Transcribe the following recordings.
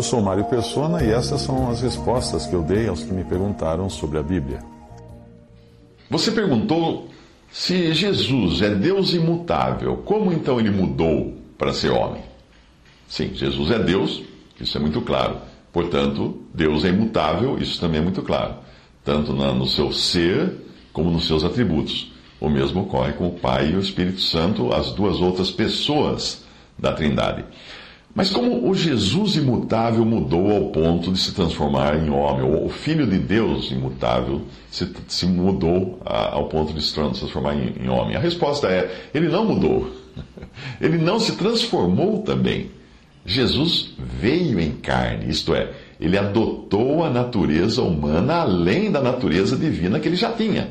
Eu sou Mário Persona e essas são as respostas que eu dei aos que me perguntaram sobre a Bíblia. Você perguntou se Jesus é Deus imutável, como então ele mudou para ser homem? Sim, Jesus é Deus, isso é muito claro. Portanto, Deus é imutável, isso também é muito claro. Tanto no seu ser como nos seus atributos. O mesmo ocorre com o Pai e o Espírito Santo, as duas outras pessoas da Trindade. Mas como o Jesus imutável mudou ao ponto de se transformar em homem, o Filho de Deus imutável se, se mudou a, ao ponto de se transformar em, em homem? A resposta é: ele não mudou. Ele não se transformou também. Jesus veio em carne, isto é, ele adotou a natureza humana além da natureza divina que ele já tinha.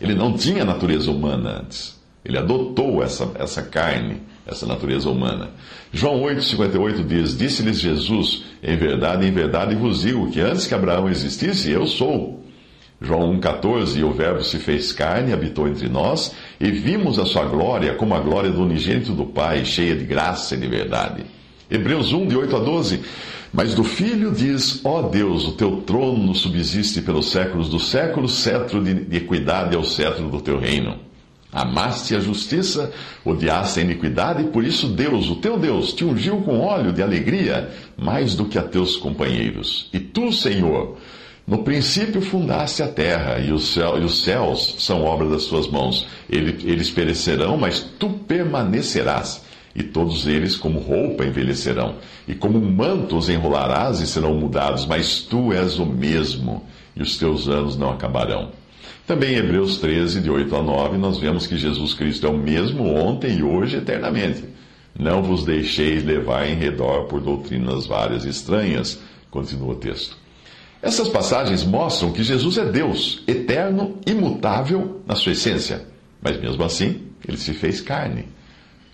Ele não tinha natureza humana antes. Ele adotou essa, essa carne, essa natureza humana. João 8,58 diz: Disse-lhes Jesus, em verdade, em verdade vos digo que antes que Abraão existisse, eu sou. João 1,14: E o Verbo se fez carne, habitou entre nós, e vimos a sua glória como a glória do unigênito do Pai, cheia de graça e de verdade. Hebreus 1, de 8 a 12. Mas do Filho diz: Ó Deus, o teu trono subsiste pelos séculos dos séculos, cetro de equidade é o cetro do teu reino. Amaste a justiça, odiaste a iniquidade, e por isso Deus, o teu Deus, te ungiu com óleo de alegria mais do que a teus companheiros. E tu, Senhor, no princípio fundaste a terra, e, céu, e os céus são obra das tuas mãos. Eles perecerão, mas tu permanecerás e todos eles, como roupa, envelhecerão, e como um manto os enrolarás e serão mudados, mas tu és o mesmo, e os teus anos não acabarão. Também em Hebreus 13, de 8 a 9, nós vemos que Jesus Cristo é o mesmo ontem e hoje eternamente. Não vos deixeis levar em redor por doutrinas várias e estranhas, continua o texto. Essas passagens mostram que Jesus é Deus, eterno, imutável na sua essência, mas mesmo assim, ele se fez carne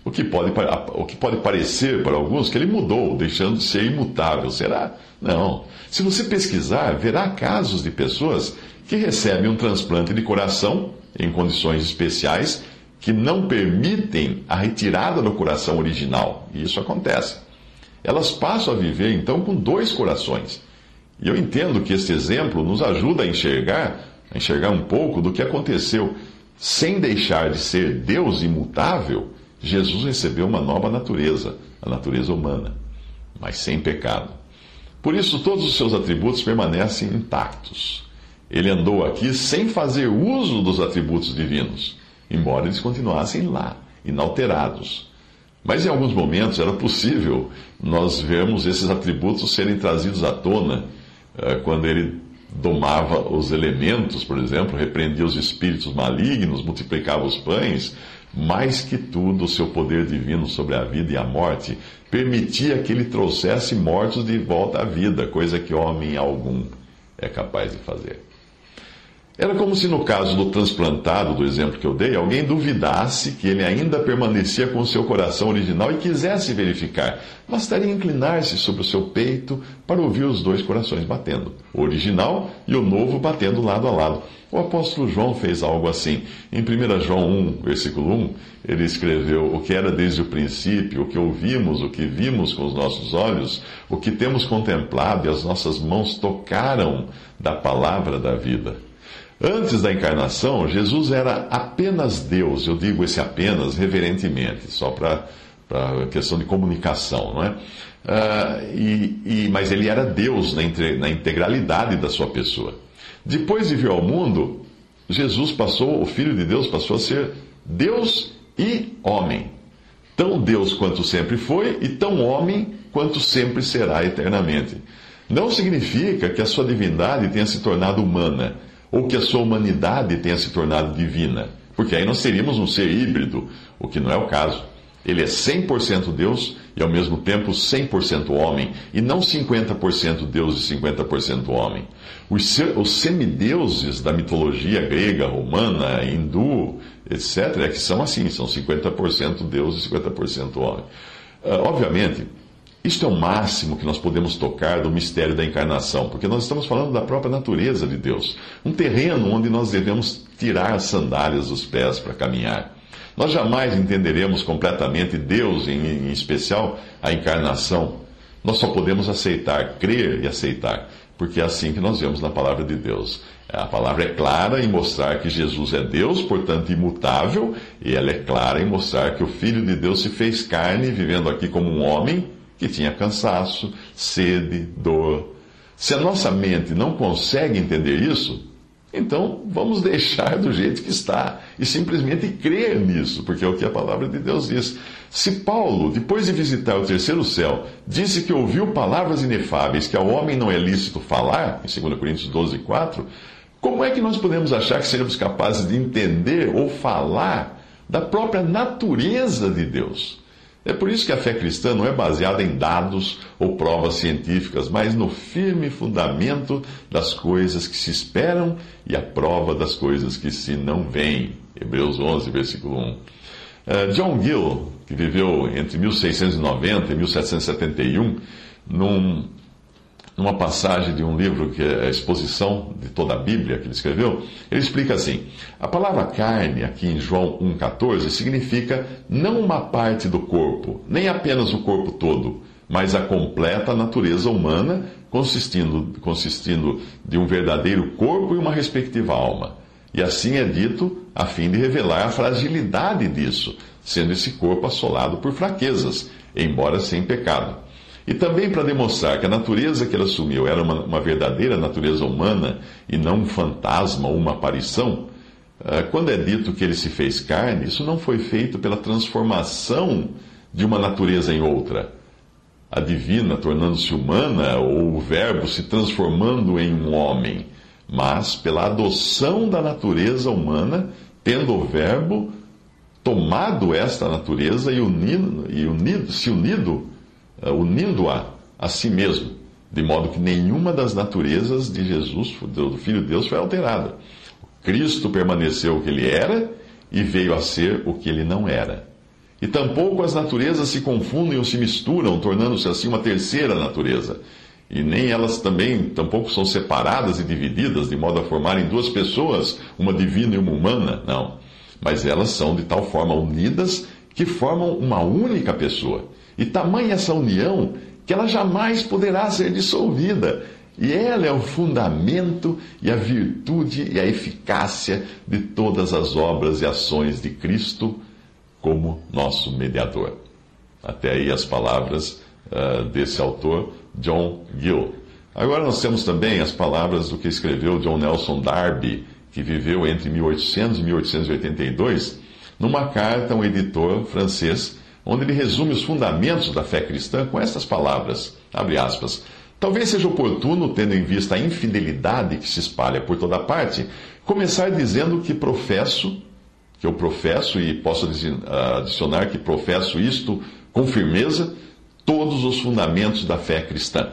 o que, pode, o que pode parecer para alguns que ele mudou, deixando de ser imutável. Será? Não. Se você pesquisar, verá casos de pessoas que recebem um transplante de coração em condições especiais que não permitem a retirada do coração original. E isso acontece. Elas passam a viver então com dois corações. E eu entendo que este exemplo nos ajuda a enxergar, a enxergar um pouco do que aconteceu sem deixar de ser Deus imutável Jesus recebeu uma nova natureza, a natureza humana, mas sem pecado. Por isso, todos os seus atributos permanecem intactos. Ele andou aqui sem fazer uso dos atributos divinos, embora eles continuassem lá, inalterados. Mas em alguns momentos era possível nós vermos esses atributos serem trazidos à tona, eh, quando ele domava os elementos, por exemplo, repreendia os espíritos malignos, multiplicava os pães, mais que tudo, o seu poder divino sobre a vida e a morte permitia que ele trouxesse mortos de volta à vida, coisa que homem algum é capaz de fazer. Era como se, no caso do transplantado, do exemplo que eu dei, alguém duvidasse que ele ainda permanecia com o seu coração original e quisesse verificar. Bastaria inclinar-se sobre o seu peito para ouvir os dois corações batendo, o original e o novo batendo lado a lado. O apóstolo João fez algo assim. Em 1 João 1, versículo 1, ele escreveu: O que era desde o princípio, o que ouvimos, o que vimos com os nossos olhos, o que temos contemplado e as nossas mãos tocaram da palavra da vida. Antes da encarnação, Jesus era apenas Deus, eu digo esse apenas reverentemente, só para questão de comunicação, não é? Uh, e, e, mas ele era Deus na, na integralidade da sua pessoa. Depois de vir ao mundo, Jesus passou, o Filho de Deus passou a ser Deus e homem. Tão Deus quanto sempre foi e tão homem quanto sempre será eternamente. Não significa que a sua divindade tenha se tornado humana ou que a sua humanidade tenha se tornado divina, porque aí nós seríamos um ser híbrido, o que não é o caso. Ele é 100% Deus e ao mesmo tempo 100% homem, e não 50% Deus e 50% homem. Os, os semideuses da mitologia grega, romana, hindu, etc., é que são assim, são 50% Deus e 50% homem. Uh, obviamente, isto é o máximo que nós podemos tocar do mistério da encarnação, porque nós estamos falando da própria natureza de Deus, um terreno onde nós devemos tirar as sandálias dos pés para caminhar. Nós jamais entenderemos completamente Deus, em, em especial a encarnação. Nós só podemos aceitar, crer e aceitar, porque é assim que nós vemos na palavra de Deus. A palavra é clara em mostrar que Jesus é Deus, portanto imutável, e ela é clara em mostrar que o Filho de Deus se fez carne, vivendo aqui como um homem que tinha cansaço, sede, dor. Se a nossa mente não consegue entender isso, então, vamos deixar do jeito que está e simplesmente crer nisso, porque é o que a palavra de Deus diz. Se Paulo, depois de visitar o terceiro céu, disse que ouviu palavras inefáveis que ao homem não é lícito falar, em 2 Coríntios 12, 4, como é que nós podemos achar que seremos capazes de entender ou falar da própria natureza de Deus? É por isso que a fé cristã não é baseada em dados ou provas científicas, mas no firme fundamento das coisas que se esperam e a prova das coisas que se não veem. Hebreus 11, versículo 1. Uh, eh, John Gill, que viveu entre 1690 e 1771, num numa passagem de um livro que é a exposição de toda a Bíblia que ele escreveu, ele explica assim: a palavra carne, aqui em João 1,14, significa não uma parte do corpo, nem apenas o corpo todo, mas a completa natureza humana, consistindo, consistindo de um verdadeiro corpo e uma respectiva alma. E assim é dito a fim de revelar a fragilidade disso, sendo esse corpo assolado por fraquezas, embora sem pecado. E também para demonstrar que a natureza que ele assumiu era uma, uma verdadeira natureza humana e não um fantasma ou uma aparição, uh, quando é dito que ele se fez carne, isso não foi feito pela transformação de uma natureza em outra. A divina tornando-se humana, ou o Verbo se transformando em um homem, mas pela adoção da natureza humana, tendo o Verbo tomado esta natureza e, unido, e unido, se unido unindo-a a si mesmo, de modo que nenhuma das naturezas de Jesus, do Filho de Deus, foi alterada. Cristo permaneceu o que ele era e veio a ser o que ele não era. E tampouco as naturezas se confundem ou se misturam, tornando-se assim uma terceira natureza. E nem elas também, tampouco são separadas e divididas, de modo a formarem duas pessoas, uma divina e uma humana, não. Mas elas são de tal forma unidas que formam uma única pessoa. E tamanha essa união que ela jamais poderá ser dissolvida. E ela é o fundamento e a virtude e a eficácia de todas as obras e ações de Cristo como nosso mediador. Até aí as palavras uh, desse autor, John Gill. Agora nós temos também as palavras do que escreveu John Nelson Darby, que viveu entre 1800 e 1882, numa carta a um editor francês onde ele resume os fundamentos da fé cristã com estas palavras, aspas, Talvez seja oportuno, tendo em vista a infidelidade que se espalha por toda parte, começar dizendo que professo, que eu professo e posso adicionar que professo isto com firmeza, todos os fundamentos da fé cristã.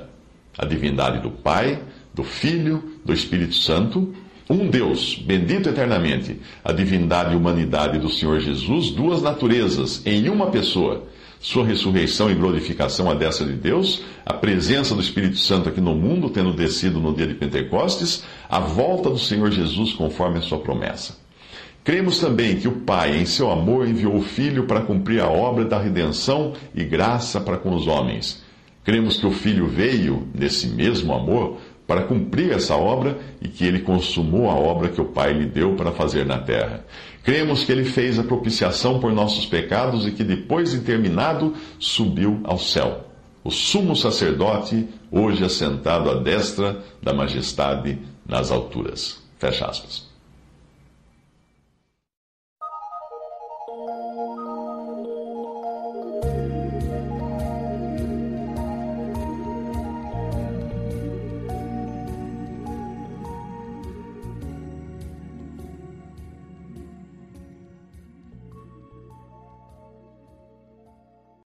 A divindade do Pai, do Filho, do Espírito Santo, um Deus, bendito eternamente, a divindade e humanidade do Senhor Jesus, duas naturezas, em uma pessoa. Sua ressurreição e glorificação à destra de Deus, a presença do Espírito Santo aqui no mundo, tendo descido no dia de Pentecostes, a volta do Senhor Jesus conforme a sua promessa. Cremos também que o Pai, em seu amor, enviou o Filho para cumprir a obra da redenção e graça para com os homens. Cremos que o Filho veio, nesse mesmo amor, para cumprir essa obra e que ele consumou a obra que o Pai lhe deu para fazer na terra. Cremos que ele fez a propiciação por nossos pecados e que depois de terminado subiu ao céu. O sumo sacerdote, hoje assentado à destra da majestade nas alturas. Fecha aspas.